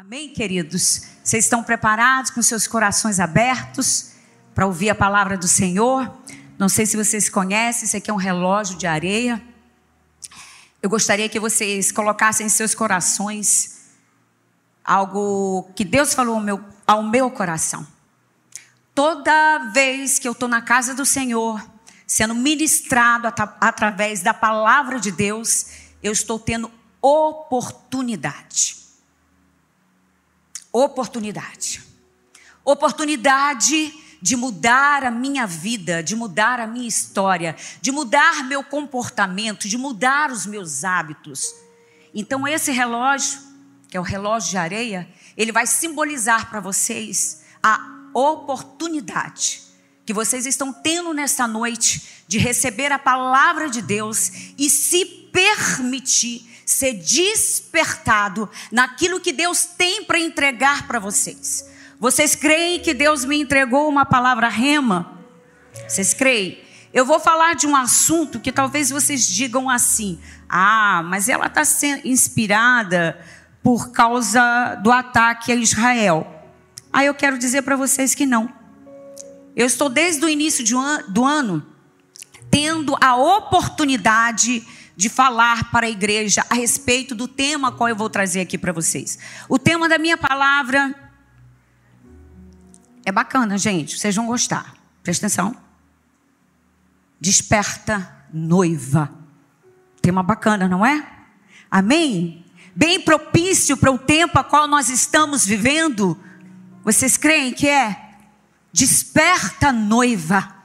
Amém, queridos? Vocês estão preparados com seus corações abertos para ouvir a palavra do Senhor? Não sei se vocês conhecem, isso aqui é um relógio de areia. Eu gostaria que vocês colocassem em seus corações algo que Deus falou ao meu, ao meu coração. Toda vez que eu estou na casa do Senhor, sendo ministrado at através da palavra de Deus, eu estou tendo oportunidade oportunidade. Oportunidade de mudar a minha vida, de mudar a minha história, de mudar meu comportamento, de mudar os meus hábitos. Então, esse relógio, que é o relógio de areia, ele vai simbolizar para vocês a oportunidade que vocês estão tendo nesta noite de receber a palavra de Deus e se permitir ser despertado naquilo que Deus tem para entregar para vocês. Vocês creem que Deus me entregou uma palavra rema? Vocês creem? Eu vou falar de um assunto que talvez vocês digam assim: ah, mas ela está sendo inspirada por causa do ataque a Israel. Aí eu quero dizer para vocês que não. Eu estou desde o início do ano tendo a oportunidade de falar para a igreja a respeito do tema qual eu vou trazer aqui para vocês. O tema da minha palavra é bacana, gente, vocês vão gostar. Presta atenção. Desperta noiva. Tema bacana, não é? Amém? Bem propício para o tempo a qual nós estamos vivendo. Vocês creem que é? Desperta noiva.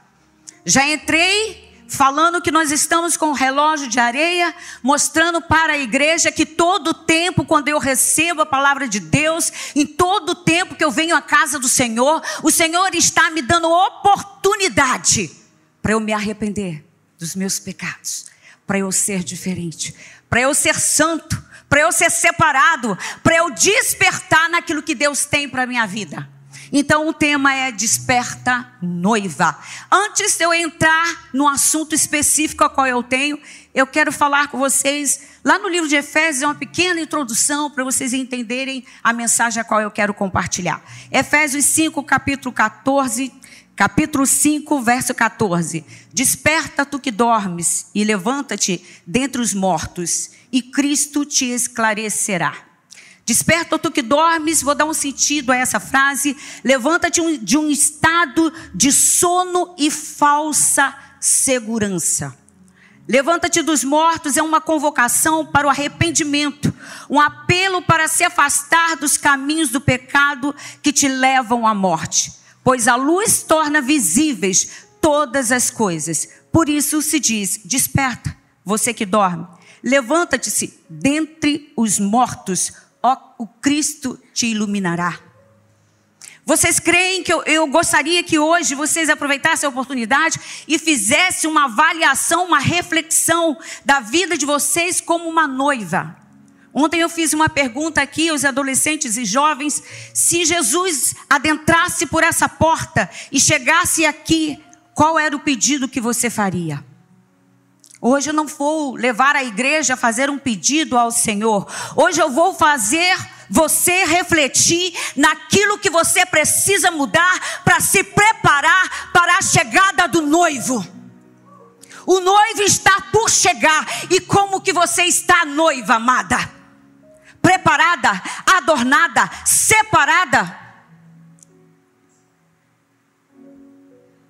Já entrei falando que nós estamos com o relógio de areia, mostrando para a igreja que todo tempo, quando eu recebo a palavra de Deus, em todo tempo que eu venho à casa do Senhor, o Senhor está me dando oportunidade para eu me arrepender dos meus pecados, para eu ser diferente, para eu ser santo, para eu ser separado, para eu despertar naquilo que Deus tem para a minha vida. Então o tema é desperta noiva. Antes de eu entrar no assunto específico a qual eu tenho, eu quero falar com vocês lá no livro de Efésios, é uma pequena introdução para vocês entenderem a mensagem a qual eu quero compartilhar. Efésios 5, capítulo 14, capítulo 5, verso 14. Desperta tu que dormes e levanta-te dentre os mortos, e Cristo te esclarecerá. Desperta tu que dormes, vou dar um sentido a essa frase. Levanta-te de um estado de sono e falsa segurança. Levanta-te dos mortos é uma convocação para o arrependimento, um apelo para se afastar dos caminhos do pecado que te levam à morte, pois a luz torna visíveis todas as coisas. Por isso se diz: desperta, você que dorme, levanta-te dentre os mortos ó, o Cristo te iluminará. Vocês creem que eu, eu, gostaria que hoje vocês aproveitassem a oportunidade e fizessem uma avaliação, uma reflexão da vida de vocês como uma noiva? Ontem eu fiz uma pergunta aqui aos adolescentes e jovens: se Jesus adentrasse por essa porta e chegasse aqui, qual era o pedido que você faria? Hoje eu não vou levar a igreja a fazer um pedido ao Senhor. Hoje eu vou fazer você refletir naquilo que você precisa mudar para se preparar para a chegada do noivo. O noivo está por chegar e como que você está noiva amada? Preparada, adornada, separada?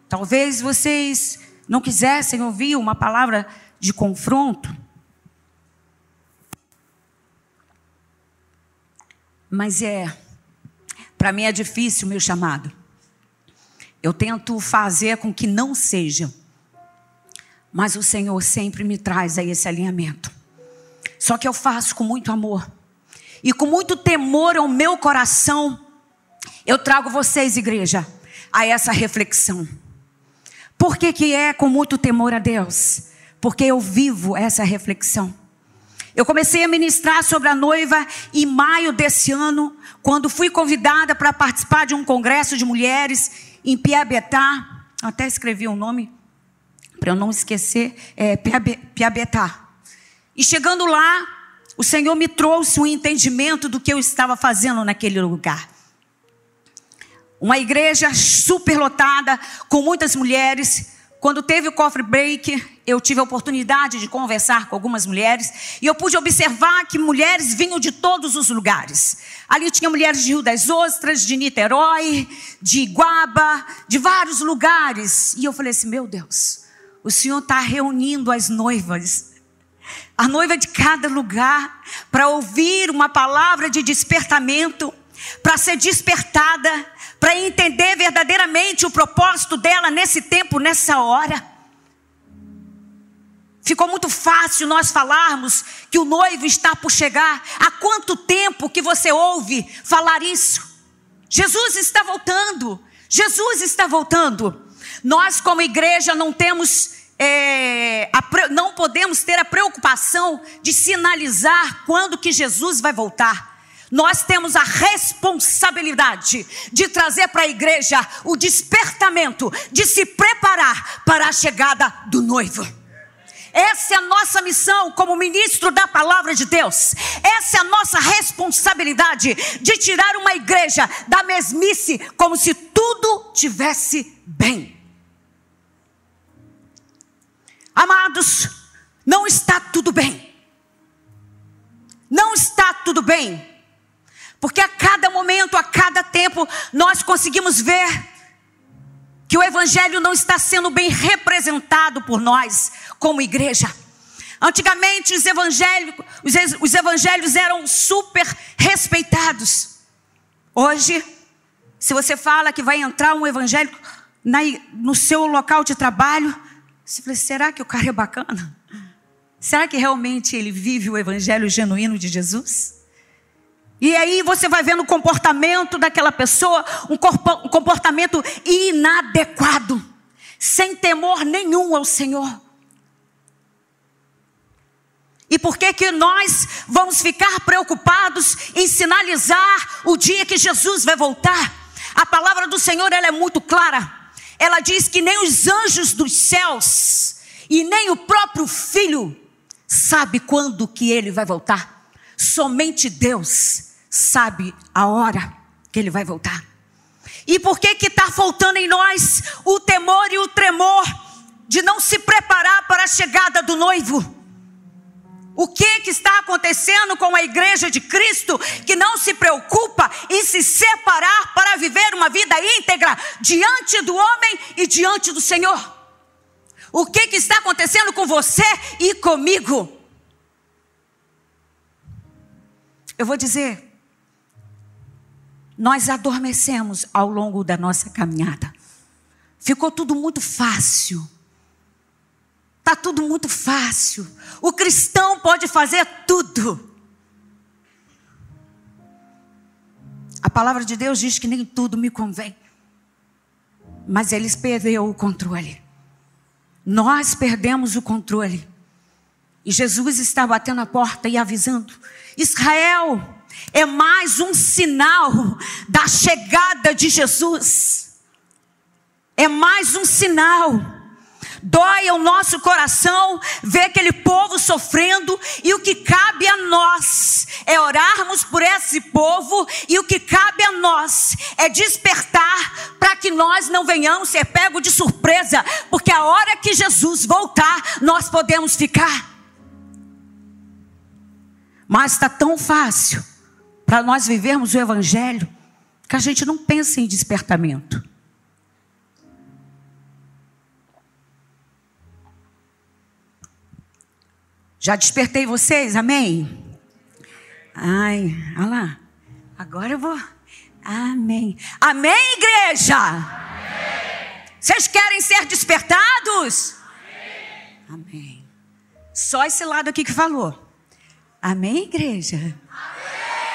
Talvez vocês não quisessem ouvir uma palavra de confronto. Mas é, para mim é difícil o meu chamado. Eu tento fazer com que não seja. Mas o Senhor sempre me traz a esse alinhamento. Só que eu faço com muito amor. E com muito temor ao meu coração, eu trago vocês, igreja, a essa reflexão. Por que, que é com muito temor a Deus? porque eu vivo essa reflexão. Eu comecei a ministrar sobre a noiva em maio desse ano, quando fui convidada para participar de um congresso de mulheres em Piabetá. Até escrevi o um nome para eu não esquecer, é Piabetá. E chegando lá, o Senhor me trouxe um entendimento do que eu estava fazendo naquele lugar. Uma igreja superlotada, com muitas mulheres. Quando teve o coffee break, eu tive a oportunidade de conversar com algumas mulheres e eu pude observar que mulheres vinham de todos os lugares. Ali tinha mulheres de Rio das Ostras, de Niterói, de Iguaba, de vários lugares. E eu falei assim: meu Deus, o Senhor está reunindo as noivas a noiva de cada lugar, para ouvir uma palavra de despertamento, para ser despertada, para entender verdadeiramente o propósito dela nesse tempo, nessa hora. Ficou muito fácil nós falarmos que o noivo está por chegar. Há quanto tempo que você ouve falar isso? Jesus está voltando. Jesus está voltando. Nós, como igreja, não temos é, a, não podemos ter a preocupação de sinalizar quando que Jesus vai voltar. Nós temos a responsabilidade de trazer para a igreja o despertamento, de se preparar para a chegada do noivo. Essa é a nossa missão como ministro da palavra de Deus. Essa é a nossa responsabilidade de tirar uma igreja da mesmice como se tudo tivesse bem. Amados, não está tudo bem. Não está tudo bem. Porque a cada momento, a cada tempo, nós conseguimos ver que o Evangelho não está sendo bem representado por nós, como igreja. Antigamente, os evangelhos, os evangelhos eram super respeitados. Hoje, se você fala que vai entrar um evangélico no seu local de trabalho, você fala, será que o cara é bacana? Será que realmente ele vive o evangelho genuíno de Jesus? E aí você vai vendo o comportamento daquela pessoa, um comportamento inadequado, sem temor nenhum ao Senhor. E por que que nós vamos ficar preocupados em sinalizar o dia que Jesus vai voltar? A palavra do Senhor ela é muito clara. Ela diz que nem os anjos dos céus e nem o próprio filho sabe quando que ele vai voltar. Somente Deus sabe a hora que ele vai voltar. E por que que está faltando em nós o temor e o tremor de não se preparar para a chegada do noivo? O que, que está acontecendo com a igreja de Cristo que não se preocupa em se separar para viver uma vida íntegra diante do homem e diante do Senhor? O que, que está acontecendo com você e comigo? Eu vou dizer, nós adormecemos ao longo da nossa caminhada. Ficou tudo muito fácil. Está tudo muito fácil. O cristão pode fazer tudo. A palavra de Deus diz que nem tudo me convém. Mas eles perderam o controle. Nós perdemos o controle. E Jesus está batendo a porta e avisando: Israel é mais um sinal da chegada de Jesus. É mais um sinal. Dói ao nosso coração ver aquele povo sofrendo, e o que cabe a nós é orarmos por esse povo, e o que cabe a nós é despertar para que nós não venhamos ser pego de surpresa, porque a hora que Jesus voltar, nós podemos ficar. Mas está tão fácil para nós vivermos o Evangelho que a gente não pensa em despertamento. Já despertei vocês, amém? Ai, olha lá. Agora eu vou. Amém. Amém, igreja? Amém. Vocês querem ser despertados? Amém. amém. Só esse lado aqui que falou. Amém, igreja? Amém.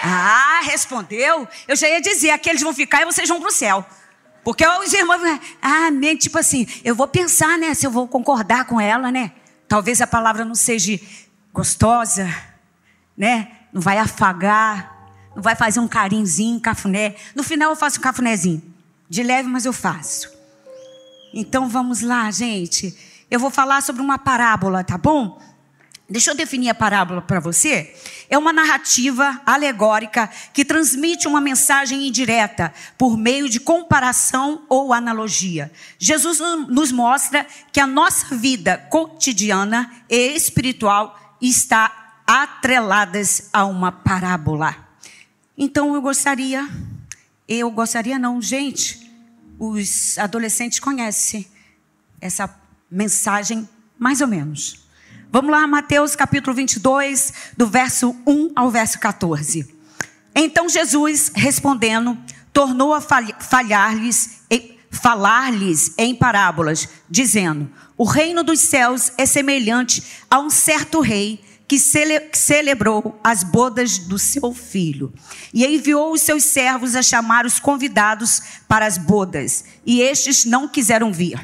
Ah, respondeu. Eu já ia dizer, aqueles vão ficar e vocês vão para o céu. Porque os irmãos, amém, tipo assim, eu vou pensar, né, se eu vou concordar com ela, né? Talvez a palavra não seja gostosa, né? Não vai afagar, não vai fazer um carinzinho, cafuné. No final eu faço um cafunézinho. De leve, mas eu faço. Então vamos lá, gente. Eu vou falar sobre uma parábola, tá bom? Deixa eu definir a parábola para você. É uma narrativa alegórica que transmite uma mensagem indireta por meio de comparação ou analogia. Jesus nos mostra que a nossa vida cotidiana e espiritual está atreladas a uma parábola. Então eu gostaria, eu gostaria não, gente, os adolescentes conhecem essa mensagem mais ou menos. Vamos lá, Mateus capítulo 22, do verso 1 ao verso 14. Então Jesus, respondendo, tornou a falhar-lhes, falar-lhes em parábolas, dizendo: O reino dos céus é semelhante a um certo rei que cele celebrou as bodas do seu filho. E enviou os seus servos a chamar os convidados para as bodas, e estes não quiseram vir.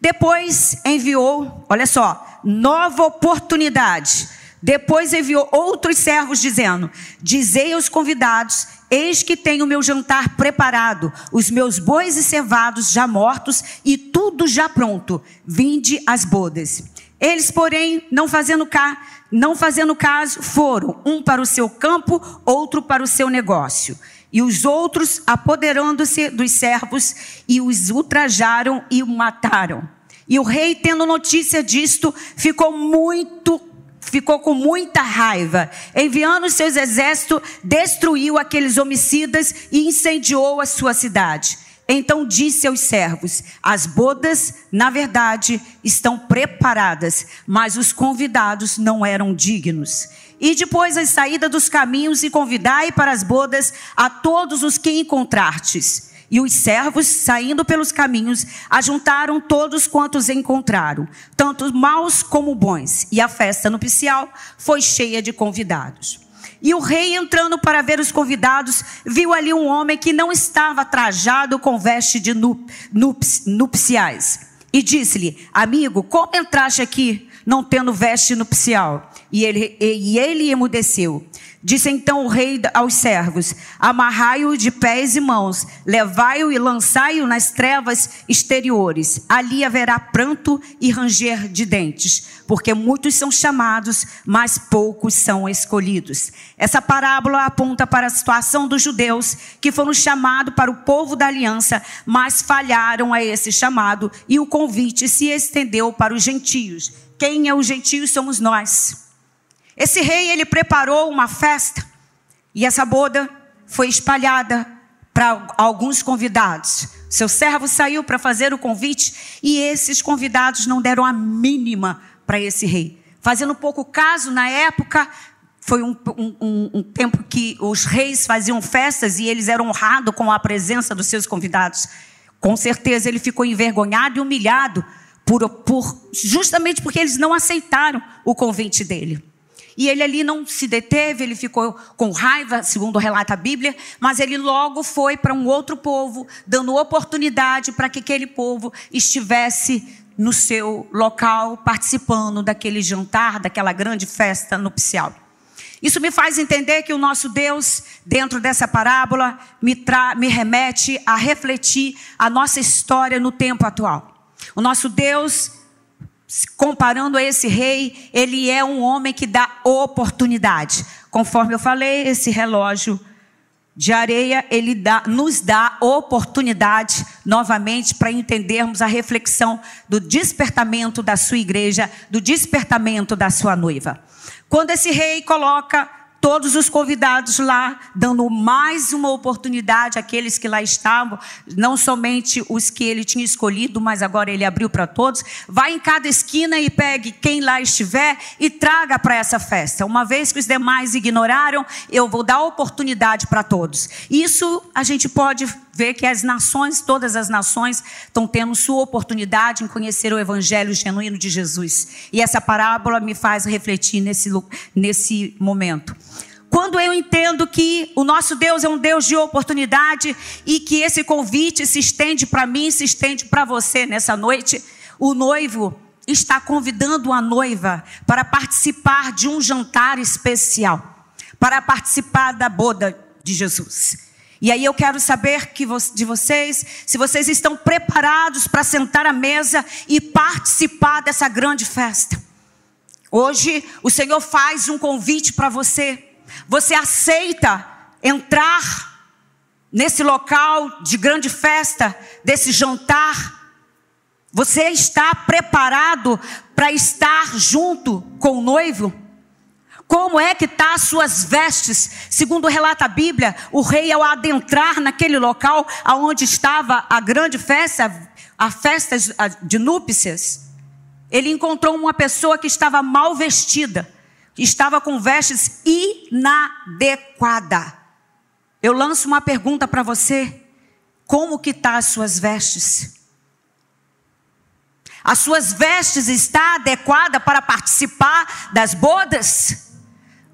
Depois enviou, olha só, nova oportunidade. Depois enviou outros servos, dizendo: Dizei aos convidados: Eis que tenho o meu jantar preparado, os meus bois e cevados já mortos e tudo já pronto. Vinde às bodas. Eles, porém, não fazendo, ca... não fazendo caso, foram um para o seu campo, outro para o seu negócio. E os outros, apoderando-se dos servos, e os ultrajaram e o mataram. E o rei, tendo notícia disto, ficou muito ficou com muita raiva. Enviando seus exércitos, destruiu aqueles homicidas e incendiou a sua cidade. Então disse aos servos: As bodas, na verdade, estão preparadas, mas os convidados não eram dignos. E depois a saída dos caminhos e convidai para as bodas a todos os que encontrartes. E os servos, saindo pelos caminhos, ajuntaram todos quantos encontraram, tanto maus como bons. E a festa nupcial foi cheia de convidados. E o rei, entrando para ver os convidados, viu ali um homem que não estava trajado com veste de nups, nupciais. E disse-lhe: Amigo, como entraste aqui não tendo veste nupcial? E ele, e ele emudeceu. Disse então o rei aos servos: Amarrai-o de pés e mãos, levai-o e lançai-o nas trevas exteriores. Ali haverá pranto e ranger de dentes, porque muitos são chamados, mas poucos são escolhidos. Essa parábola aponta para a situação dos judeus que foram chamados para o povo da aliança, mas falharam a esse chamado e o convite se estendeu para os gentios. Quem é os gentios somos nós. Esse rei, ele preparou uma festa e essa boda foi espalhada para alguns convidados. Seu servo saiu para fazer o convite e esses convidados não deram a mínima para esse rei. Fazendo pouco caso, na época, foi um, um, um, tempo que os reis faziam festas e eles eram honrados com a presença dos seus convidados. Com certeza ele ficou envergonhado e humilhado por, por, justamente porque eles não aceitaram o convite dele. E ele ali não se deteve, ele ficou com raiva, segundo relata a Bíblia, mas ele logo foi para um outro povo, dando oportunidade para que aquele povo estivesse no seu local, participando daquele jantar, daquela grande festa nupcial. Isso me faz entender que o nosso Deus, dentro dessa parábola, me, me remete a refletir a nossa história no tempo atual. O nosso Deus comparando a esse rei, ele é um homem que dá oportunidade. Conforme eu falei, esse relógio de areia, ele dá, nos dá oportunidade novamente para entendermos a reflexão do despertamento da sua igreja, do despertamento da sua noiva. Quando esse rei coloca todos os convidados lá, dando mais uma oportunidade àqueles que lá estavam, não somente os que ele tinha escolhido, mas agora ele abriu para todos. Vai em cada esquina e pegue quem lá estiver e traga para essa festa. Uma vez que os demais ignoraram, eu vou dar oportunidade para todos. Isso a gente pode ver que as nações, todas as nações, estão tendo sua oportunidade em conhecer o evangelho genuíno de Jesus. E essa parábola me faz refletir nesse, nesse momento. Quando eu entendo que o nosso Deus é um Deus de oportunidade e que esse convite se estende para mim, se estende para você nessa noite, o noivo está convidando a noiva para participar de um jantar especial, para participar da boda de Jesus. E aí eu quero saber que de vocês, se vocês estão preparados para sentar à mesa e participar dessa grande festa. Hoje o Senhor faz um convite para você. Você aceita entrar nesse local de grande festa, desse jantar? Você está preparado para estar junto com o noivo? Como é que tá as suas vestes? Segundo relata a Bíblia, o rei ao adentrar naquele local aonde estava a grande festa, a festa de núpcias, ele encontrou uma pessoa que estava mal vestida, estava com vestes inadequadas. Eu lanço uma pergunta para você: como que tá as suas vestes? As suas vestes está adequada para participar das bodas?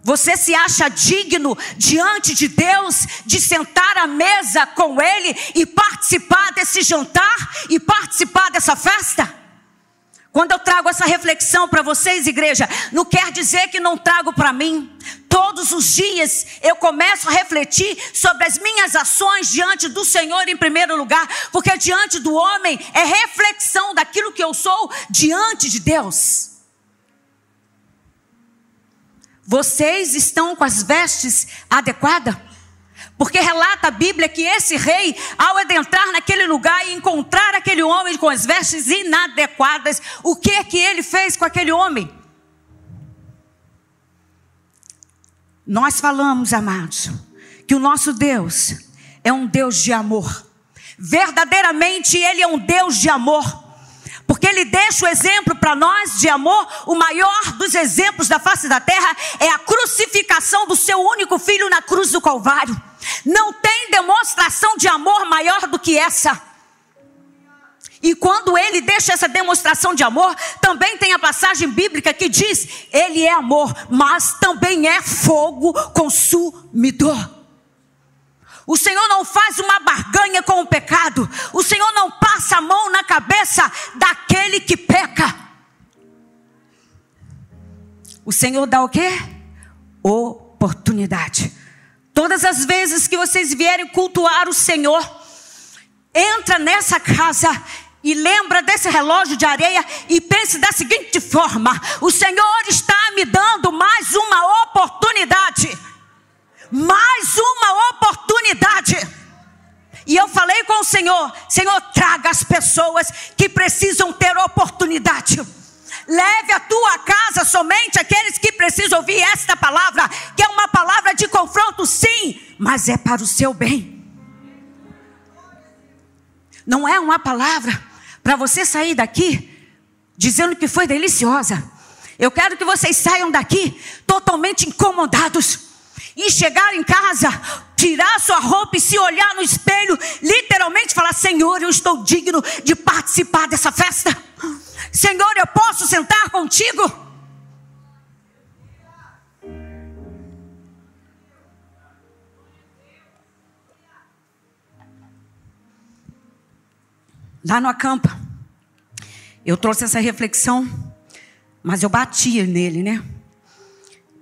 Você se acha digno diante de Deus de sentar à mesa com Ele e participar desse jantar e participar dessa festa? Quando eu trago essa reflexão para vocês, igreja, não quer dizer que não trago para mim. Todos os dias eu começo a refletir sobre as minhas ações diante do Senhor em primeiro lugar, porque diante do homem é reflexão daquilo que eu sou diante de Deus. Vocês estão com as vestes adequadas? Porque relata a Bíblia que esse rei, ao adentrar naquele lugar e encontrar aquele homem com as vestes inadequadas, o que é que ele fez com aquele homem? Nós falamos, amados, que o nosso Deus é um Deus de amor. Verdadeiramente, Ele é um Deus de amor. Porque ele deixa o exemplo para nós de amor, o maior dos exemplos da face da terra é a crucificação do seu único filho na cruz do Calvário. Não tem demonstração de amor maior do que essa. E quando ele deixa essa demonstração de amor, também tem a passagem bíblica que diz: Ele é amor, mas também é fogo consumidor. O Senhor não faz uma barganha com o pecado. O Senhor não passa a mão na cabeça daquele que peca. O Senhor dá o quê? Oportunidade. Todas as vezes que vocês vierem cultuar o Senhor, entra nessa casa e lembra desse relógio de areia e pense da seguinte forma: o Senhor está me dando mais uma oportunidade mais uma oportunidade. E eu falei com o Senhor: Senhor, traga as pessoas que precisam ter oportunidade. Leve a tua casa somente aqueles que precisam ouvir esta palavra, que é uma palavra de confronto, sim, mas é para o seu bem. Não é uma palavra para você sair daqui dizendo que foi deliciosa. Eu quero que vocês saiam daqui totalmente incomodados e chegar em casa, tirar sua roupa e se olhar no espelho, literalmente falar: Senhor, eu estou digno de participar dessa festa. Senhor, eu posso sentar contigo? Lá no acampa, eu trouxe essa reflexão, mas eu batia nele, né?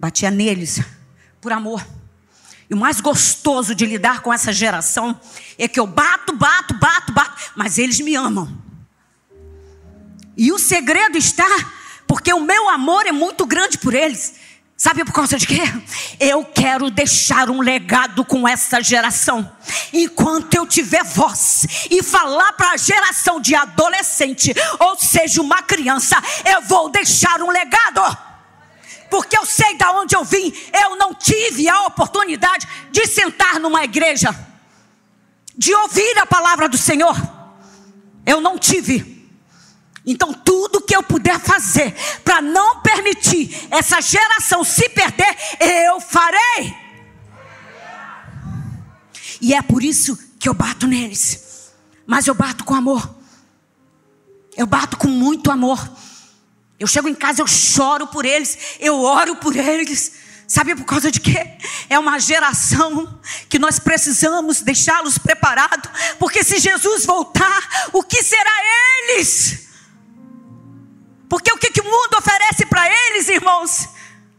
Batia neles por amor. E o mais gostoso de lidar com essa geração é que eu bato, bato, bato, bato, mas eles me amam. E o segredo está porque o meu amor é muito grande por eles. Sabe por causa de quê? Eu quero deixar um legado com essa geração. Enquanto eu tiver voz e falar para a geração de adolescente, ou seja, uma criança, eu vou deixar um legado porque eu sei de onde eu vim. Eu não tive a oportunidade de sentar numa igreja, de ouvir a palavra do Senhor. Eu não tive. Então, tudo que eu puder fazer para não permitir essa geração se perder, eu farei. E é por isso que eu bato neles. Mas eu bato com amor. Eu bato com muito amor. Eu chego em casa, eu choro por eles, eu oro por eles. Sabe por causa de quê? É uma geração que nós precisamos deixá-los preparados, porque se Jesus voltar, o que será eles? Porque o que, que o mundo oferece para eles, irmãos?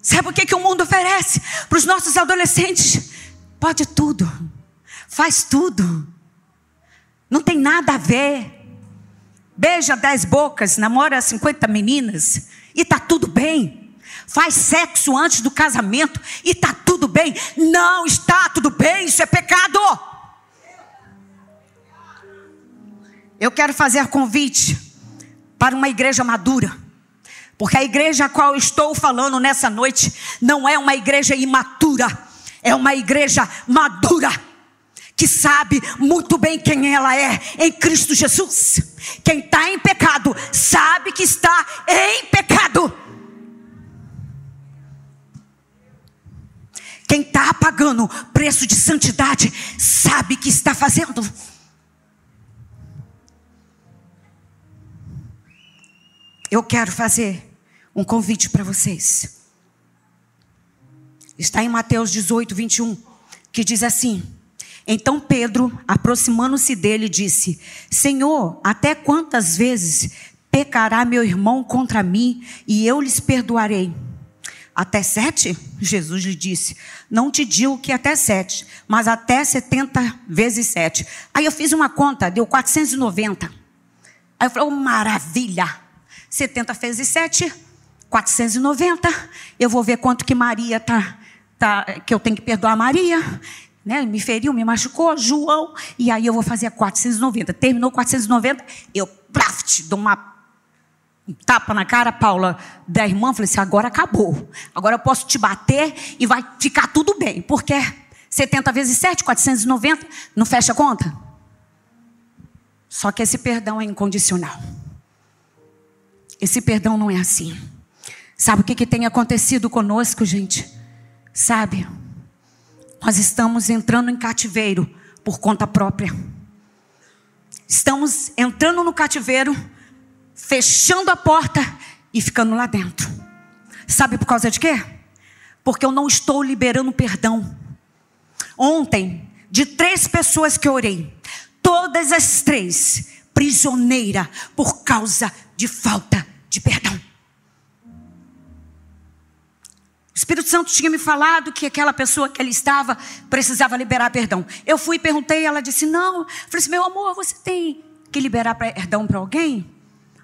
Sabe o que, que o mundo oferece para os nossos adolescentes? Pode tudo, faz tudo, não tem nada a ver beija dez bocas, namora 50 meninas e tá tudo bem. faz sexo antes do casamento e está tudo bem. Não está tudo bem, isso é pecado. Eu quero fazer convite para uma igreja madura. Porque a igreja a qual estou falando nessa noite não é uma igreja imatura, é uma igreja madura que sabe muito bem quem ela é em Cristo Jesus. Quem está em pecado sabe que está em pecado. Quem está pagando preço de santidade sabe que está fazendo. Eu quero fazer um convite para vocês. Está em Mateus 18, 21, que diz assim: Então Pedro, aproximando-se dele, disse: Senhor, até quantas vezes pecará meu irmão contra mim e eu lhes perdoarei? Até sete? Jesus lhe disse: Não te digo que até sete, mas até setenta vezes sete. Aí eu fiz uma conta, deu 490. Aí eu falei: oh, maravilha! 70 vezes 7, 490. Eu vou ver quanto que Maria tá, tá que eu tenho que perdoar Maria. Né? Me feriu, me machucou, João. E aí eu vou fazer 490. Terminou 490, eu praft, dou uma um tapa na cara, Paula, da irmã. Falei assim: agora acabou. Agora eu posso te bater e vai ficar tudo bem. Porque 70 vezes 7, 490, não fecha a conta? Só que esse perdão é incondicional. Esse perdão não é assim. Sabe o que, que tem acontecido conosco, gente? Sabe? Nós estamos entrando em cativeiro por conta própria. Estamos entrando no cativeiro, fechando a porta e ficando lá dentro. Sabe por causa de quê? Porque eu não estou liberando perdão. Ontem, de três pessoas que orei, todas as três prisioneira por causa de falta de perdão. O Espírito Santo tinha me falado que aquela pessoa que ali estava precisava liberar perdão. Eu fui e perguntei, ela disse: Não. Eu falei assim: Meu amor, você tem que liberar perdão para alguém?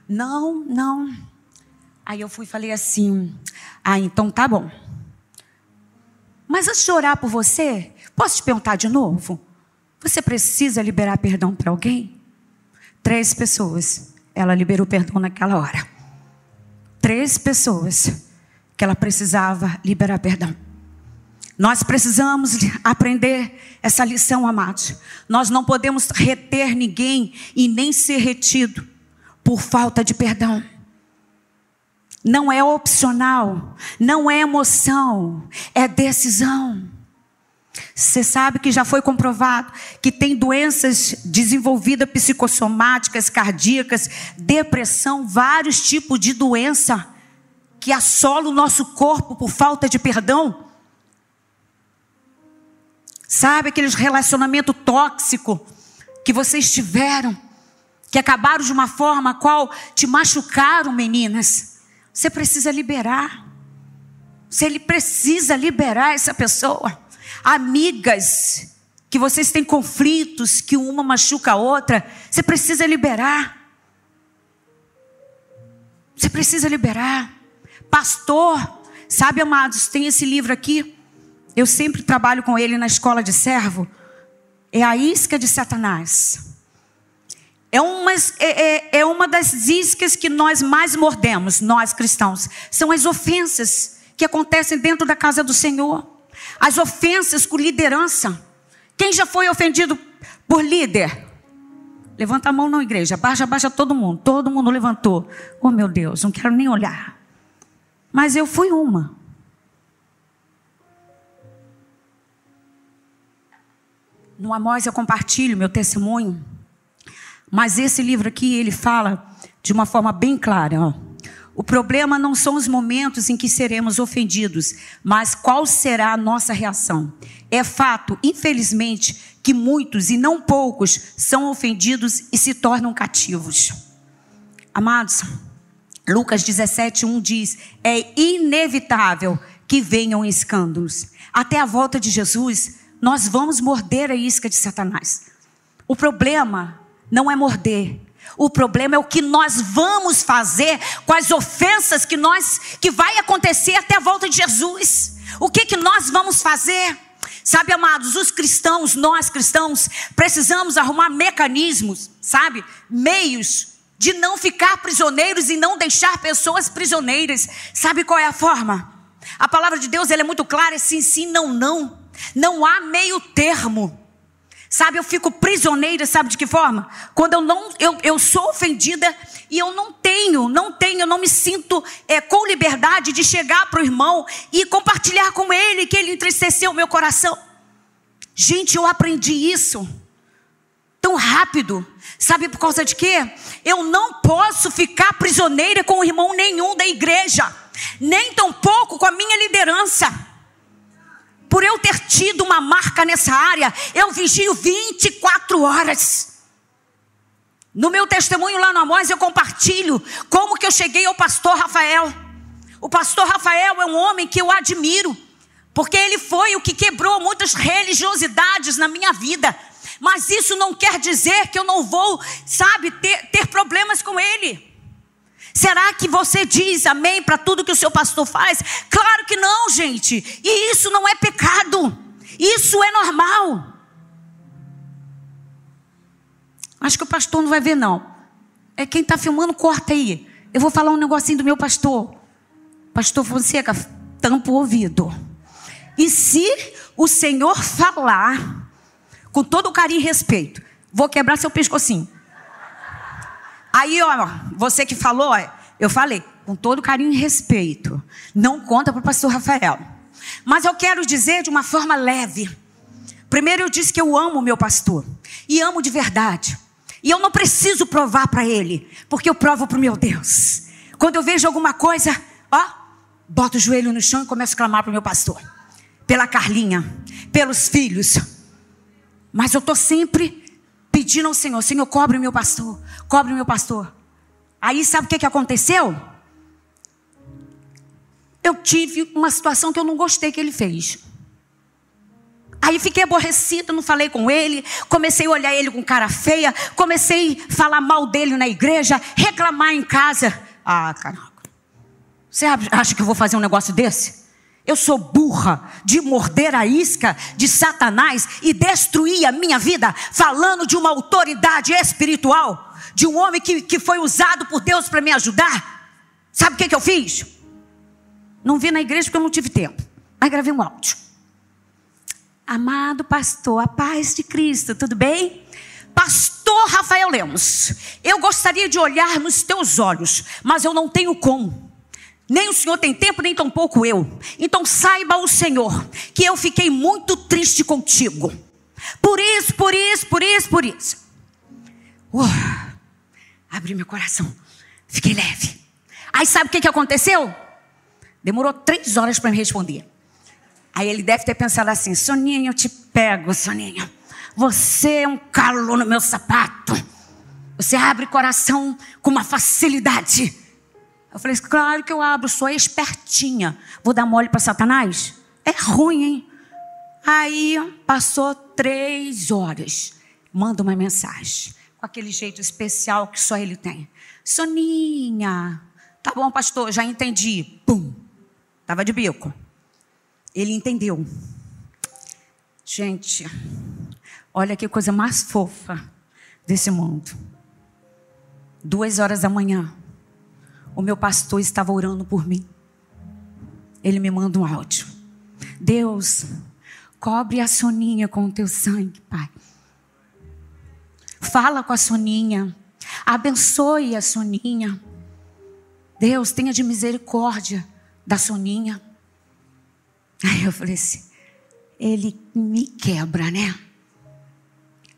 Não, não. Aí eu fui e falei assim: Ah, então tá bom. Mas antes de orar por você, posso te perguntar de novo? Você precisa liberar perdão para alguém? Três pessoas. Ela liberou perdão naquela hora. Três pessoas que ela precisava liberar perdão. Nós precisamos aprender essa lição, amados. Nós não podemos reter ninguém e nem ser retido por falta de perdão. Não é opcional, não é emoção, é decisão. Você sabe que já foi comprovado que tem doenças desenvolvidas psicossomáticas, cardíacas, depressão, vários tipos de doença que assola o nosso corpo por falta de perdão? Sabe aqueles relacionamento tóxico que vocês tiveram, que acabaram de uma forma a qual te machucaram, meninas? Você precisa liberar. Você precisa liberar essa pessoa. Amigas que vocês têm conflitos, que uma machuca a outra, você precisa liberar. Você precisa liberar. Pastor, sabe, amados, tem esse livro aqui. Eu sempre trabalho com ele na escola de servo. É a isca de Satanás. É uma, é, é, é uma das iscas que nós mais mordemos, nós cristãos. São as ofensas que acontecem dentro da casa do Senhor. As ofensas com liderança. Quem já foi ofendido por líder? Levanta a mão na igreja, baixa, baixa todo mundo. Todo mundo levantou. Oh meu Deus, não quero nem olhar. Mas eu fui uma. No Amós eu compartilho meu testemunho. Mas esse livro aqui, ele fala de uma forma bem clara. Ó. O problema não são os momentos em que seremos ofendidos, mas qual será a nossa reação. É fato, infelizmente, que muitos e não poucos são ofendidos e se tornam cativos. Amados, Lucas 17, 1 diz: é inevitável que venham escândalos. Até a volta de Jesus, nós vamos morder a isca de Satanás. O problema não é morder, O problema é o que nós vamos fazer com as ofensas que nós que vai acontecer até a volta de Jesus. O que que nós vamos fazer? Sabe, amados, os cristãos, nós cristãos, precisamos arrumar mecanismos, sabe? Meios de não ficar prisioneiros e não deixar pessoas prisioneiras. Sabe qual é a forma? A palavra de Deus ela é muito clara, é sim, sim, não, não. Não há meio termo. Sabe, eu fico prisioneira, sabe de que forma? Quando eu não, eu, eu sou ofendida e eu não tenho, não tenho, eu não me sinto é, com liberdade de chegar para o irmão e compartilhar com ele que ele entristeceu o meu coração. Gente, eu aprendi isso tão rápido. Sabe por causa de quê? Eu não posso ficar prisioneira com irmão nenhum da igreja, nem tampouco com a minha liderança por eu ter tido uma marca nessa área, eu vigio 24 horas. No meu testemunho lá no Amós, eu compartilho como que eu cheguei ao pastor Rafael. O pastor Rafael é um homem que eu admiro, porque ele foi o que quebrou muitas religiosidades na minha vida. Mas isso não quer dizer que eu não vou, sabe, ter, ter problemas com ele. Será que você diz amém para tudo que o seu pastor faz? Claro que não, gente. E isso não é pecado. Isso é normal. Acho que o pastor não vai ver, não. É quem está filmando, corta aí. Eu vou falar um negocinho do meu pastor. Pastor Fonseca, tampa o ouvido. E se o Senhor falar, com todo carinho e respeito, vou quebrar seu pescocinho. Aí, ó, você que falou, eu falei, com todo carinho e respeito, não conta para o pastor Rafael. Mas eu quero dizer de uma forma leve. Primeiro eu disse que eu amo o meu pastor. E amo de verdade. E eu não preciso provar para ele, porque eu provo para o meu Deus. Quando eu vejo alguma coisa, ó, boto o joelho no chão e começo a clamar para o meu pastor. Pela Carlinha, pelos filhos. Mas eu estou sempre pedindo ao Senhor: Senhor, cobre o meu pastor, cobre o meu pastor. Aí sabe o que, que aconteceu? Eu tive uma situação que eu não gostei que ele fez. Aí fiquei aborrecida, não falei com ele, comecei a olhar ele com cara feia, comecei a falar mal dele na igreja, reclamar em casa. Ah, caraca. Você acha que eu vou fazer um negócio desse? Eu sou burra de morder a isca de Satanás e destruir a minha vida, falando de uma autoridade espiritual, de um homem que, que foi usado por Deus para me ajudar. Sabe o que, que eu fiz? Não vi na igreja porque eu não tive tempo, mas gravei um áudio. Amado pastor, a paz de Cristo, tudo bem? Pastor Rafael Lemos, eu gostaria de olhar nos teus olhos, mas eu não tenho como. Nem o Senhor tem tempo, nem tampouco eu. Então saiba o Senhor que eu fiquei muito triste contigo. Por isso, por isso, por isso, por isso. Uh, abri meu coração. Fiquei leve. Aí sabe o que, que aconteceu? Demorou três horas para me responder. Aí ele deve ter pensado assim: Soninha, eu te pego, Soninha. Você é um calo no meu sapato. Você abre coração com uma facilidade. Eu falei, claro que eu abro, sou espertinha. Vou dar mole para Satanás? É ruim, hein? Aí passou três horas. Manda uma mensagem. Com aquele jeito especial que só ele tem. Soninha. Tá bom, pastor, já entendi. Pum. Tava de bico. Ele entendeu. Gente, olha que coisa mais fofa desse mundo. Duas horas da manhã o meu pastor estava orando por mim. Ele me manda um áudio. Deus, cobre a Soninha com o teu sangue, Pai. Fala com a Soninha. Abençoe a Soninha. Deus, tenha de misericórdia da Soninha. Aí eu falei assim: ele me quebra, né?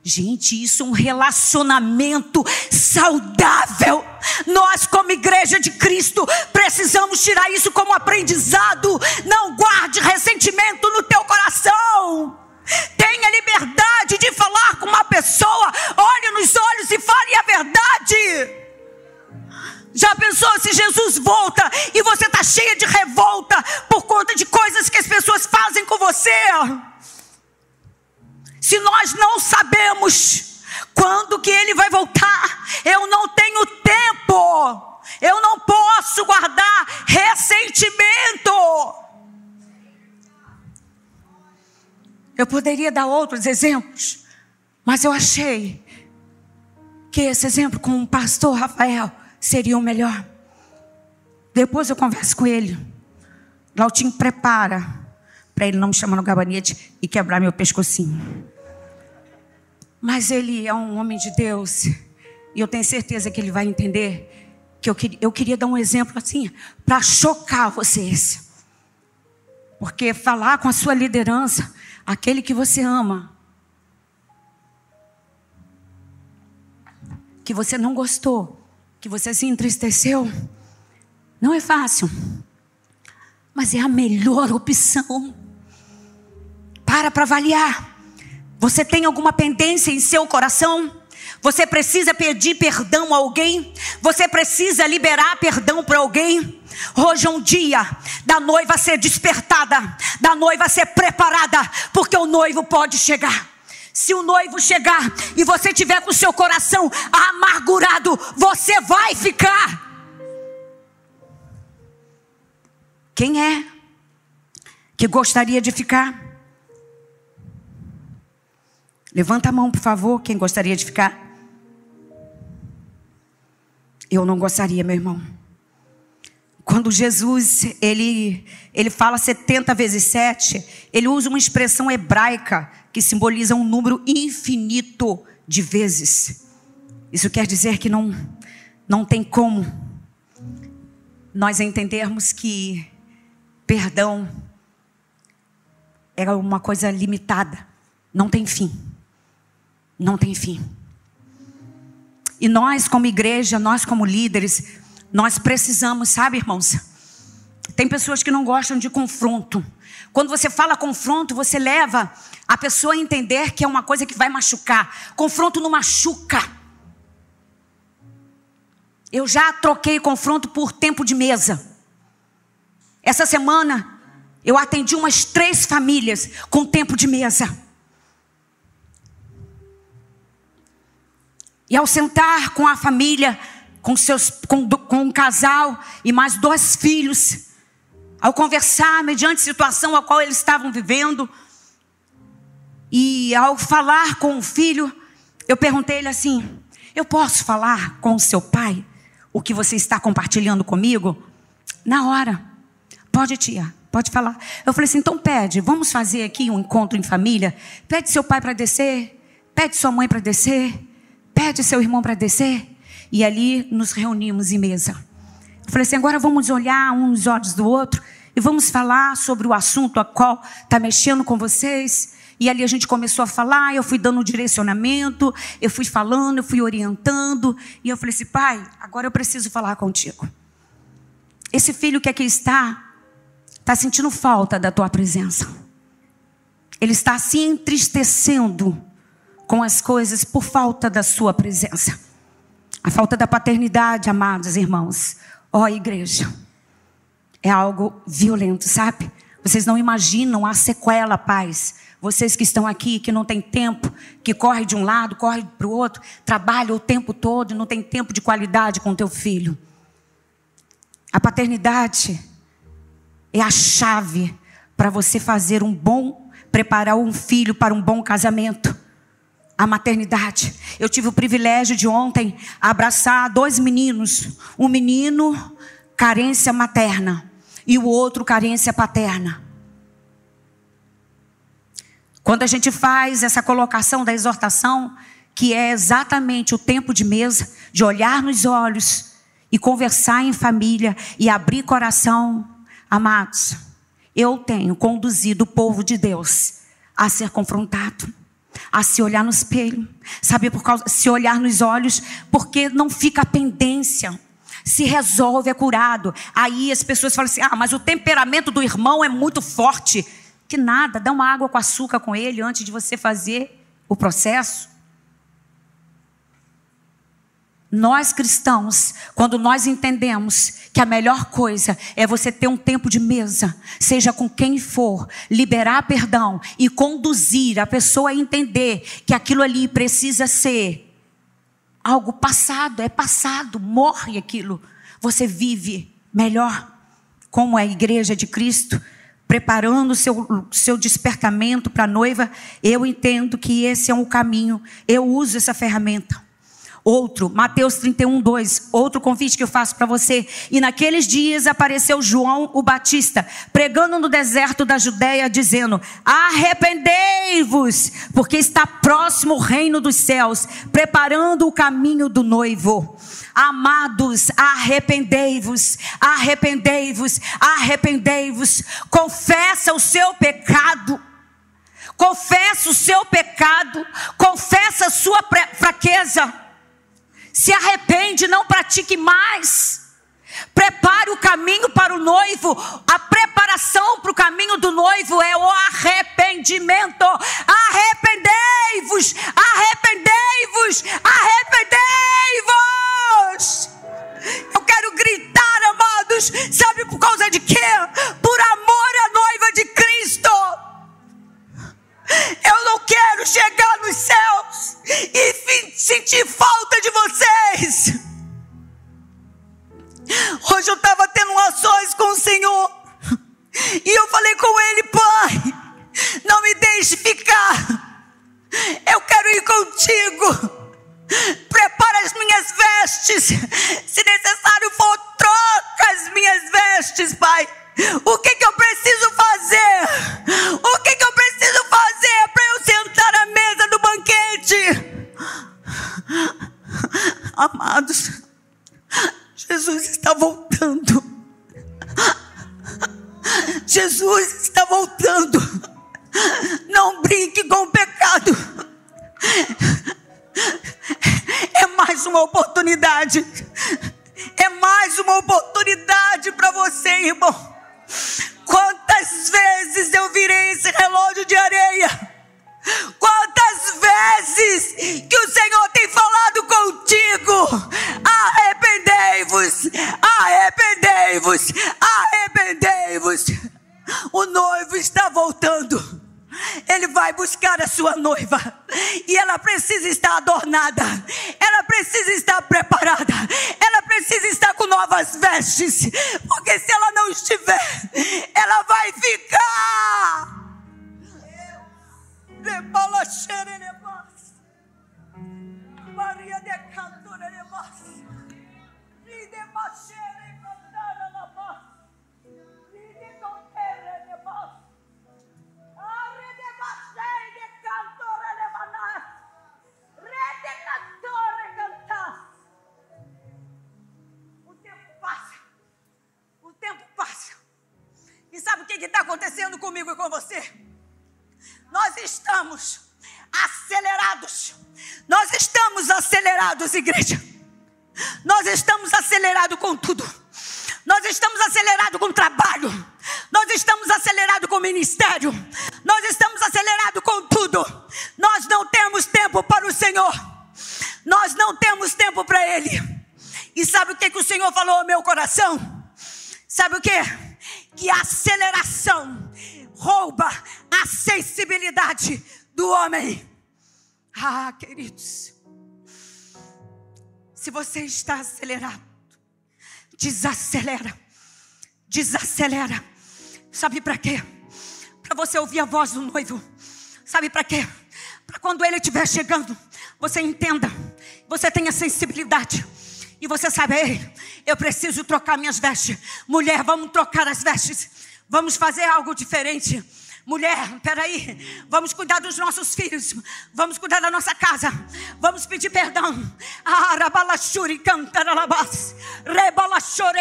Gente, isso é um relacionamento saudável. Nós, como igreja de Cristo, precisamos tirar isso como aprendizado. Não guarde ressentimento no teu coração. Tenha liberdade de falar com uma pessoa, olhe nos olhos e fale a verdade. Já pensou se Jesus volta e você está cheia de revolta por conta de coisas que as pessoas fazem com você? Se nós não sabemos quando que ele vai voltar, Eu não tenho tempo. Eu não posso guardar ressentimento. Eu poderia dar outros exemplos, mas eu achei que esse exemplo com o pastor Rafael seria o melhor. Depois eu converso com ele. Lautinho prepara para ele não me chamar no gabinete e quebrar meu pescocinho. Mas ele é um homem de Deus. E eu tenho certeza que ele vai entender que eu, queria, eu queria dar um exemplo assim, para chocar vocês. Porque falar com a sua liderança, aquele que você ama, que você não gostou, que você se entristeceu, não é fácil, mas é a melhor opção. Para para avaliar. Você tem alguma pendência em seu coração? Você precisa pedir perdão a alguém? Você precisa liberar perdão para alguém? Hoje é um dia da noiva ser despertada, da noiva ser preparada, porque o noivo pode chegar. Se o noivo chegar e você tiver com seu coração amargurado, você vai ficar. Quem é que gostaria de ficar? Levanta a mão, por favor, quem gostaria de ficar. Eu não gostaria, meu irmão. Quando Jesus, ele, ele fala 70 vezes 7, ele usa uma expressão hebraica que simboliza um número infinito de vezes. Isso quer dizer que não, não tem como nós entendermos que perdão é uma coisa limitada, não tem fim não tem fim. E nós, como igreja, nós, como líderes, nós precisamos, sabe, irmãos? Tem pessoas que não gostam de confronto. Quando você fala confronto, você leva a pessoa a entender que é uma coisa que vai machucar. Confronto não machuca. Eu já troquei confronto por tempo de mesa. Essa semana, eu atendi umas três famílias com tempo de mesa. E ao sentar com a família, com, seus, com, com um casal e mais dois filhos, ao conversar mediante a situação a qual eles estavam vivendo, e ao falar com o filho, eu perguntei ele assim: Eu posso falar com o seu pai o que você está compartilhando comigo? Na hora, pode, tia, pode falar. Eu falei assim: então pede, vamos fazer aqui um encontro em família. Pede seu pai para descer, pede sua mãe para descer. Pede seu irmão para descer. E ali nos reunimos em mesa. Eu falei assim: agora vamos olhar um nos olhos do outro e vamos falar sobre o assunto a qual está mexendo com vocês. E ali a gente começou a falar, eu fui dando um direcionamento, eu fui falando, eu fui orientando. E eu falei assim: pai, agora eu preciso falar contigo. Esse filho que aqui está, está sentindo falta da tua presença. Ele está se entristecendo com as coisas por falta da sua presença. A falta da paternidade, amados irmãos. Ó, oh, igreja, é algo violento, sabe? Vocês não imaginam a sequela, paz. Vocês que estão aqui, que não tem tempo, que corre de um lado, corre para o outro, trabalha o tempo todo não tem tempo de qualidade com teu filho. A paternidade é a chave para você fazer um bom, preparar um filho para um bom casamento a maternidade. Eu tive o privilégio de ontem abraçar dois meninos. Um menino, carência materna, e o outro, carência paterna. Quando a gente faz essa colocação da exortação, que é exatamente o tempo de mesa, de olhar nos olhos e conversar em família e abrir coração, amados, eu tenho conduzido o povo de Deus a ser confrontado a se olhar no espelho, sabe por causa se olhar nos olhos, porque não fica a pendência. Se resolve, é curado. Aí as pessoas falam assim: "Ah, mas o temperamento do irmão é muito forte". Que nada, dá uma água com açúcar com ele antes de você fazer o processo. Nós cristãos, quando nós entendemos que a melhor coisa é você ter um tempo de mesa, seja com quem for, liberar perdão e conduzir a pessoa a entender que aquilo ali precisa ser algo passado, é passado, morre aquilo. Você vive melhor, como a igreja de Cristo, preparando o seu, seu despertamento para a noiva. Eu entendo que esse é um caminho, eu uso essa ferramenta. Outro, Mateus 31, 2, outro convite que eu faço para você. E naqueles dias apareceu João o Batista, pregando no deserto da Judéia, dizendo: Arrependei-vos, porque está próximo o reino dos céus, preparando o caminho do noivo. Amados, arrependei-vos, arrependei-vos, arrependei-vos. Confessa o seu pecado. Confessa o seu pecado, confessa a sua fraqueza se arrepende, não pratique mais. Prepare o caminho para o noivo. A preparação para o caminho do noivo é o arrependimento. Arrependei-vos, arrependei-vos, arrependei-vos. Eu quero gritar, amados, sabe por causa de quê? Por amor à noiva de Cristo. Eu não quero chegar nos céus e sentir falta de vocês. Hoje eu estava tendo ações com o Senhor. E eu falei com ele, Pai, não me deixe ficar. Eu quero ir contigo. Prepara as minhas vestes. Se necessário for, troca as minhas vestes, Pai. O que, que eu preciso fazer? O que, que eu preciso fazer para eu sentar à mesa do banquete? Amados, Jesus está voltando. Jesus está voltando. Não brinque com o pecado. É mais uma oportunidade. É mais uma oportunidade para você, irmão. Quantas vezes eu virei esse relógio de areia? Quantas vezes que o Senhor tem falado contigo? Arrependei-vos, arrependei-vos, arrependei-vos. O noivo está voltando. Ele vai buscar a sua noiva. E ela precisa estar adornada. Ela precisa estar preparada. Ela precisa estar com novas vestes. Porque se ela não estiver, ela vai ficar. Maria de que está acontecendo comigo e com você? Nós estamos acelerados. Nós estamos acelerados, igreja. Nós estamos acelerados com tudo. Nós estamos acelerados com trabalho. Nós estamos acelerados com ministério. Nós estamos acelerados com tudo. Nós não temos tempo para o Senhor. Nós não temos tempo para Ele. E sabe o que, que o Senhor falou ao meu coração? Sabe o que? Que a aceleração rouba a sensibilidade do homem. Ah, queridos, se você está acelerado, desacelera, desacelera. Sabe para quê? Para você ouvir a voz do noivo. Sabe para quê? Para quando ele estiver chegando, você entenda, você tenha sensibilidade e você sabe, Ei, eu preciso trocar minhas vestes. Mulher, vamos trocar as vestes. Vamos fazer algo diferente. Mulher, peraí, vamos cuidar dos nossos filhos, vamos cuidar da nossa casa, vamos pedir perdão.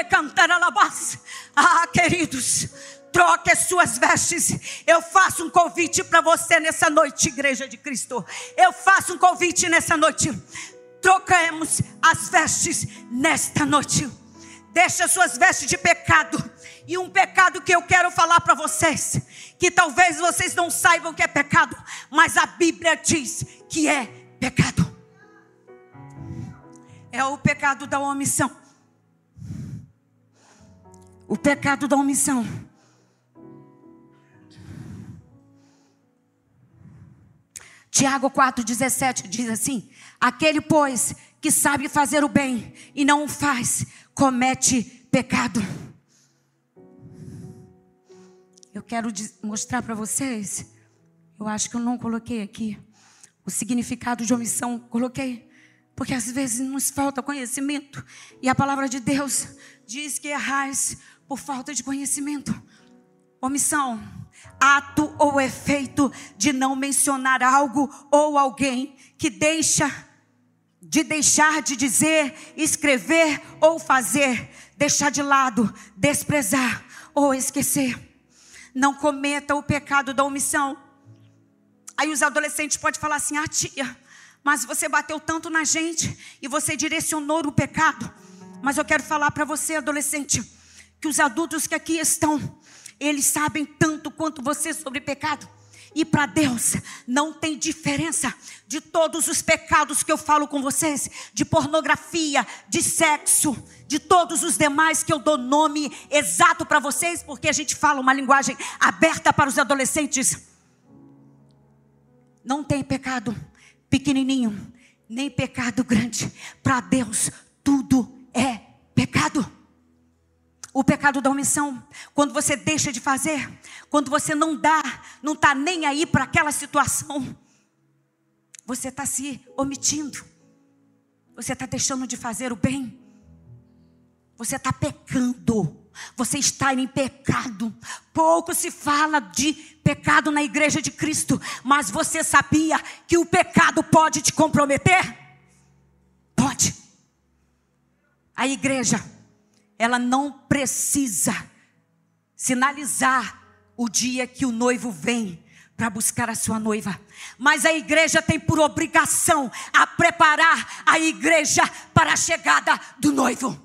Cantaralabás. Ah, queridos, troque as suas vestes. Eu faço um convite para você nessa noite, Igreja de Cristo. Eu faço um convite nessa noite troquemos as vestes nesta noite. Deixa suas vestes de pecado. E um pecado que eu quero falar para vocês, que talvez vocês não saibam que é pecado, mas a Bíblia diz que é pecado. É o pecado da omissão. O pecado da omissão. Tiago 4,17 diz assim: Aquele, pois, que sabe fazer o bem e não o faz, comete pecado. Eu quero mostrar para vocês, eu acho que eu não coloquei aqui, o significado de omissão, coloquei, porque às vezes nos falta conhecimento, e a palavra de Deus diz que errais por falta de conhecimento. Omissão, ato ou efeito de não mencionar algo ou alguém que deixa de deixar de dizer, escrever ou fazer, deixar de lado, desprezar ou esquecer. Não cometa o pecado da omissão. Aí os adolescentes podem falar assim: "Ah, tia, mas você bateu tanto na gente e você direcionou o pecado". Mas eu quero falar para você, adolescente, que os adultos que aqui estão, eles sabem tanto quanto você sobre pecado. E para Deus não tem diferença de todos os pecados que eu falo com vocês, de pornografia, de sexo, de todos os demais que eu dou nome exato para vocês, porque a gente fala uma linguagem aberta para os adolescentes. Não tem pecado pequenininho, nem pecado grande. Para Deus tudo é pecado. O pecado da omissão, quando você deixa de fazer, quando você não dá, não está nem aí para aquela situação, você está se omitindo, você está deixando de fazer o bem, você está pecando, você está em pecado. Pouco se fala de pecado na igreja de Cristo, mas você sabia que o pecado pode te comprometer? Pode. A igreja ela não precisa sinalizar o dia que o noivo vem para buscar a sua noiva. Mas a igreja tem por obrigação a preparar a igreja para a chegada do noivo.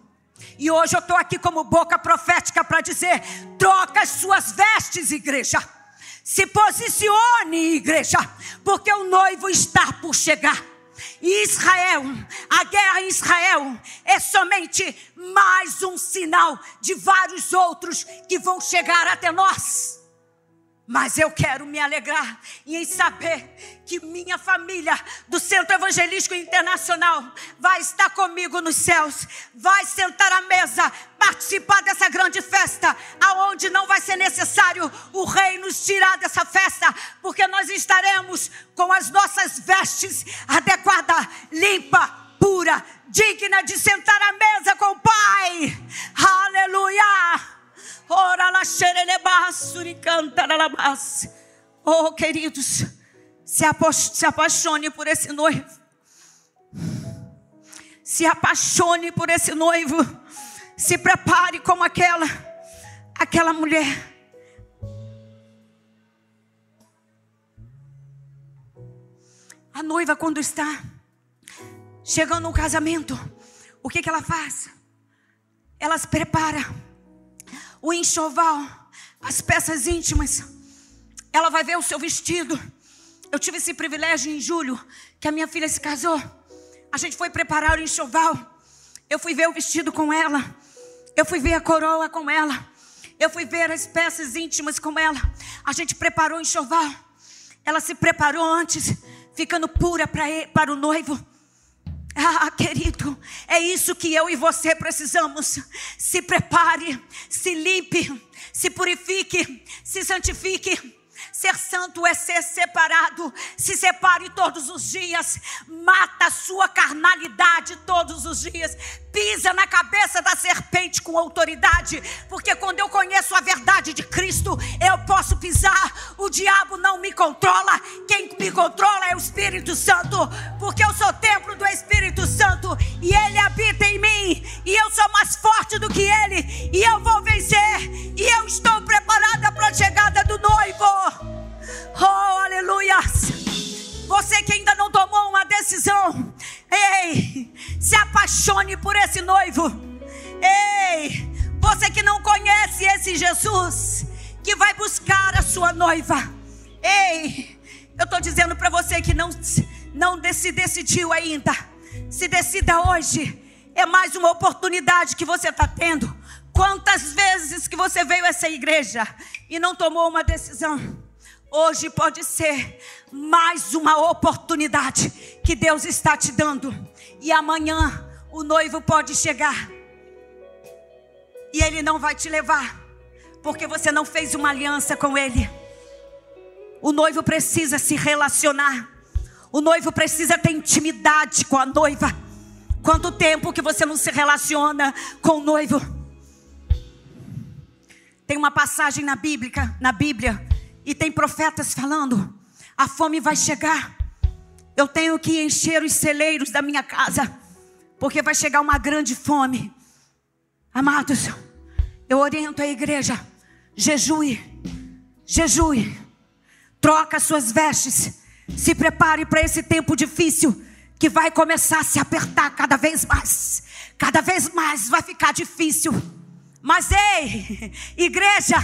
E hoje eu estou aqui como boca profética para dizer: troca as suas vestes, igreja. Se posicione, igreja, porque o noivo está por chegar. Israel, a guerra em Israel é somente mais um sinal de vários outros que vão chegar até nós. Mas eu quero me alegrar em saber que minha família do Centro Evangelístico Internacional vai estar comigo nos céus, vai sentar à mesa, participar dessa grande festa, aonde não vai ser necessário o rei nos tirar dessa festa, porque nós estaremos com as nossas vestes adequada, limpa, pura, digna de sentar à mesa com o Pai. Aleluia! Oh, queridos, se, se apaixone por esse noivo. Se apaixone por esse noivo. Se prepare como aquela, aquela mulher. A noiva, quando está chegando no casamento, o que, que ela faz? Ela se prepara o enxoval, as peças íntimas. Ela vai ver o seu vestido. Eu tive esse privilégio em julho, que a minha filha se casou. A gente foi preparar o enxoval. Eu fui ver o vestido com ela. Eu fui ver a coroa com ela. Eu fui ver as peças íntimas com ela. A gente preparou o enxoval. Ela se preparou antes, ficando pura para, o noivo. Ah, querido, é isso que eu e você precisamos. Se prepare, se limpe, se purifique, se santifique. Ser santo é ser separado. Se separe todos os dias. Mata a sua carnalidade todos os dias. Pisa na cabeça da serpente com autoridade. Porque quando eu conheço a verdade de Cristo, eu posso pisar. O diabo não me controla. Quem me controla é o Espírito Santo. Porque eu sou templo do Espírito Santo. E ele habita em mim. E eu sou mais forte do que ele. E eu vou vencer. E eu estou preparada para a chegada do noivo. Oh, aleluia! Você que ainda não tomou uma decisão, ei, se apaixone por esse noivo. Ei, você que não conhece esse Jesus, que vai buscar a sua noiva. Ei, eu estou dizendo para você que não, não se decidiu ainda. Se decida hoje. É mais uma oportunidade que você está tendo. Quantas vezes que você veio a essa igreja e não tomou uma decisão? Hoje pode ser mais uma oportunidade que Deus está te dando. E amanhã o noivo pode chegar. E ele não vai te levar, porque você não fez uma aliança com ele. O noivo precisa se relacionar. O noivo precisa ter intimidade com a noiva. Quanto tempo que você não se relaciona com o noivo? Tem uma passagem na Bíblia, na Bíblia e tem profetas falando: a fome vai chegar. Eu tenho que encher os celeiros da minha casa, porque vai chegar uma grande fome. Amados, eu oriento a igreja: jejue, jejue, troca suas vestes, se prepare para esse tempo difícil que vai começar a se apertar cada vez mais, cada vez mais vai ficar difícil. Mas ei, igreja,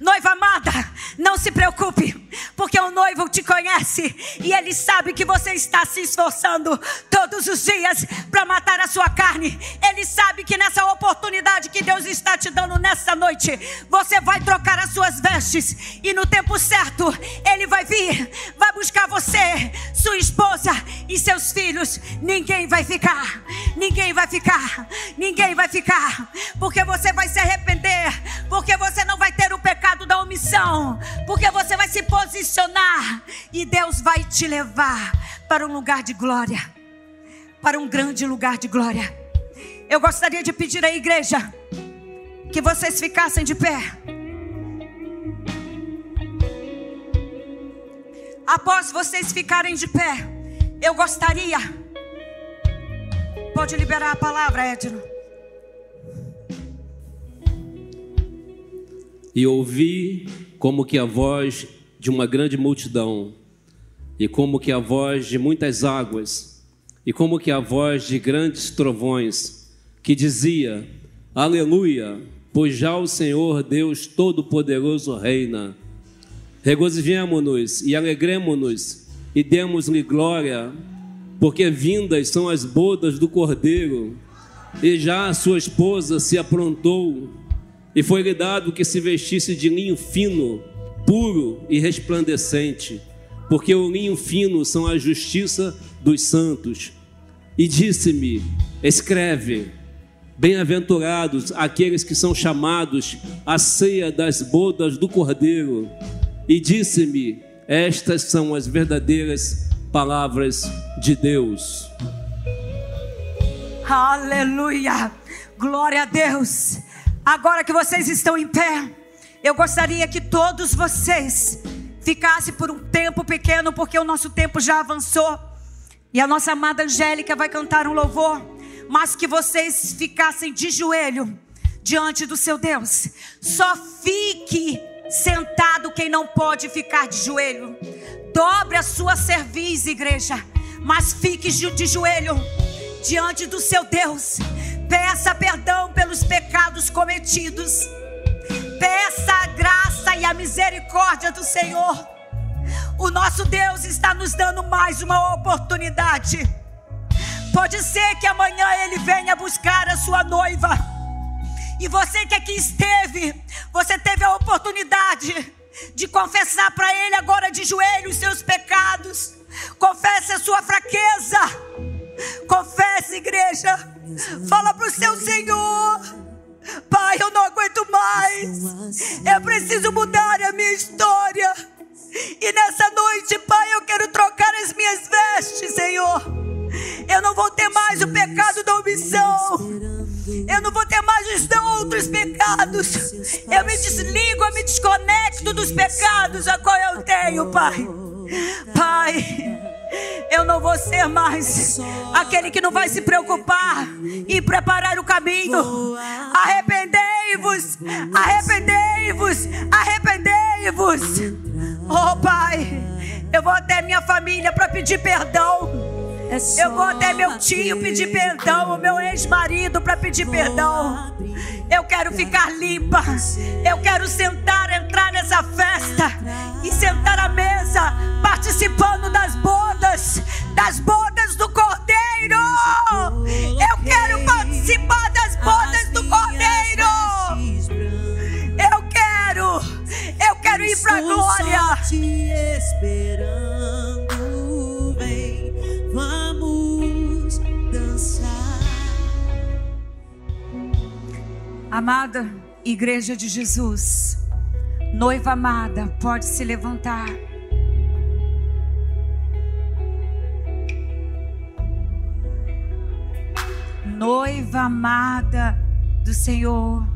noiva amada, não se preocupe, porque o noivo te conhece e ele sabe que você está se esforçando todos os dias para matar a sua carne. Ele sabe que nessa oportunidade que Deus está te dando nessa noite, você vai trocar as suas vestes e no tempo certo ele vai vir, vai buscar você, sua esposa e seus filhos. Ninguém vai ficar, ninguém vai ficar, ninguém vai ficar, porque você vai ser arrepender, porque você não vai ter o pecado da omissão, porque você vai se posicionar e Deus vai te levar para um lugar de glória, para um grande lugar de glória. Eu gostaria de pedir à igreja que vocês ficassem de pé. Após vocês ficarem de pé, eu gostaria. Pode liberar a palavra, Edno. E ouvi como que a voz de uma grande multidão, e como que a voz de muitas águas, e como que a voz de grandes trovões, que dizia: Aleluia, pois já o Senhor Deus Todo-Poderoso reina. Regozijemo-nos e alegremo-nos e demos-lhe glória, porque vindas são as bodas do Cordeiro, e já a sua esposa se aprontou e foi-lhe dado que se vestisse de linho fino, puro e resplandecente, porque o linho fino são a justiça dos santos. E disse-me: Escreve, bem-aventurados aqueles que são chamados à ceia das bodas do Cordeiro. E disse-me: Estas são as verdadeiras palavras de Deus. Aleluia! Glória a Deus! Agora que vocês estão em pé, eu gostaria que todos vocês ficassem por um tempo pequeno, porque o nosso tempo já avançou. E a nossa amada Angélica vai cantar um louvor, mas que vocês ficassem de joelho diante do seu Deus. Só fique sentado quem não pode ficar de joelho. Dobre a sua cerviz, igreja, mas fique de joelho diante do seu Deus. Peça perdão pelos pecados cometidos. Peça a graça e a misericórdia do Senhor. O nosso Deus está nos dando mais uma oportunidade. Pode ser que amanhã Ele venha buscar a sua noiva. E você que aqui esteve, você teve a oportunidade de confessar para Ele agora de joelhos seus pecados. Confesse a sua fraqueza. Confesse, igreja. Fala para o seu Senhor. Pai, eu não aguento mais. Eu preciso mudar a minha história. E nessa noite, Pai, eu quero trocar as minhas vestes, Senhor. Eu não vou ter mais o pecado da omissão. Eu não vou ter mais os outros pecados. Eu me desligo, eu me desconecto dos pecados a qual eu tenho, Pai. Pai. Eu não vou ser mais aquele que não vai se preocupar e preparar o caminho. Arrependei-vos, arrependei-vos, arrependei-vos. Oh Pai, eu vou até minha família para pedir perdão. Eu vou até meu tio pedir perdão, o meu ex-marido para pedir perdão. Eu quero ficar limpa. Eu quero sentar, entrar nessa festa e sentar à mesa, participando das bodas, das bodas do Cordeiro. Eu quero participar das Amada Igreja de Jesus, noiva amada, pode se levantar. Noiva amada do Senhor,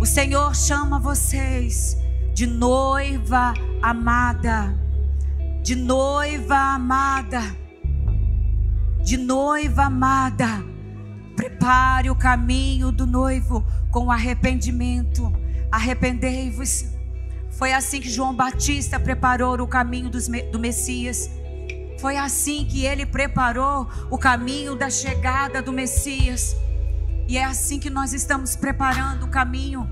o Senhor chama vocês de noiva amada, de noiva amada, de noiva amada. Prepare o caminho do noivo com arrependimento. Arrependei-vos. Foi assim que João Batista preparou o caminho do Messias. Foi assim que ele preparou o caminho da chegada do Messias. E é assim que nós estamos preparando o caminho.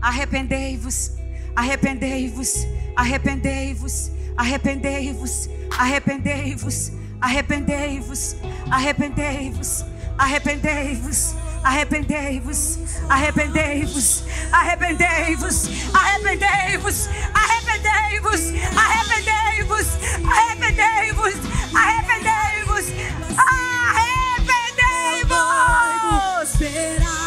Arrependei-vos, arrependei-vos, arrependei-vos, arrependei-vos, arrependei-vos, arrependei-vos, arrependei-vos Arrependei-vos, arrependei-vos, arrependei-vos, arrependei-vos, arrependei-vos, arrependei-vos, arrependei-vos, arrependei-vos, arrependei-vos, arrependei-vos.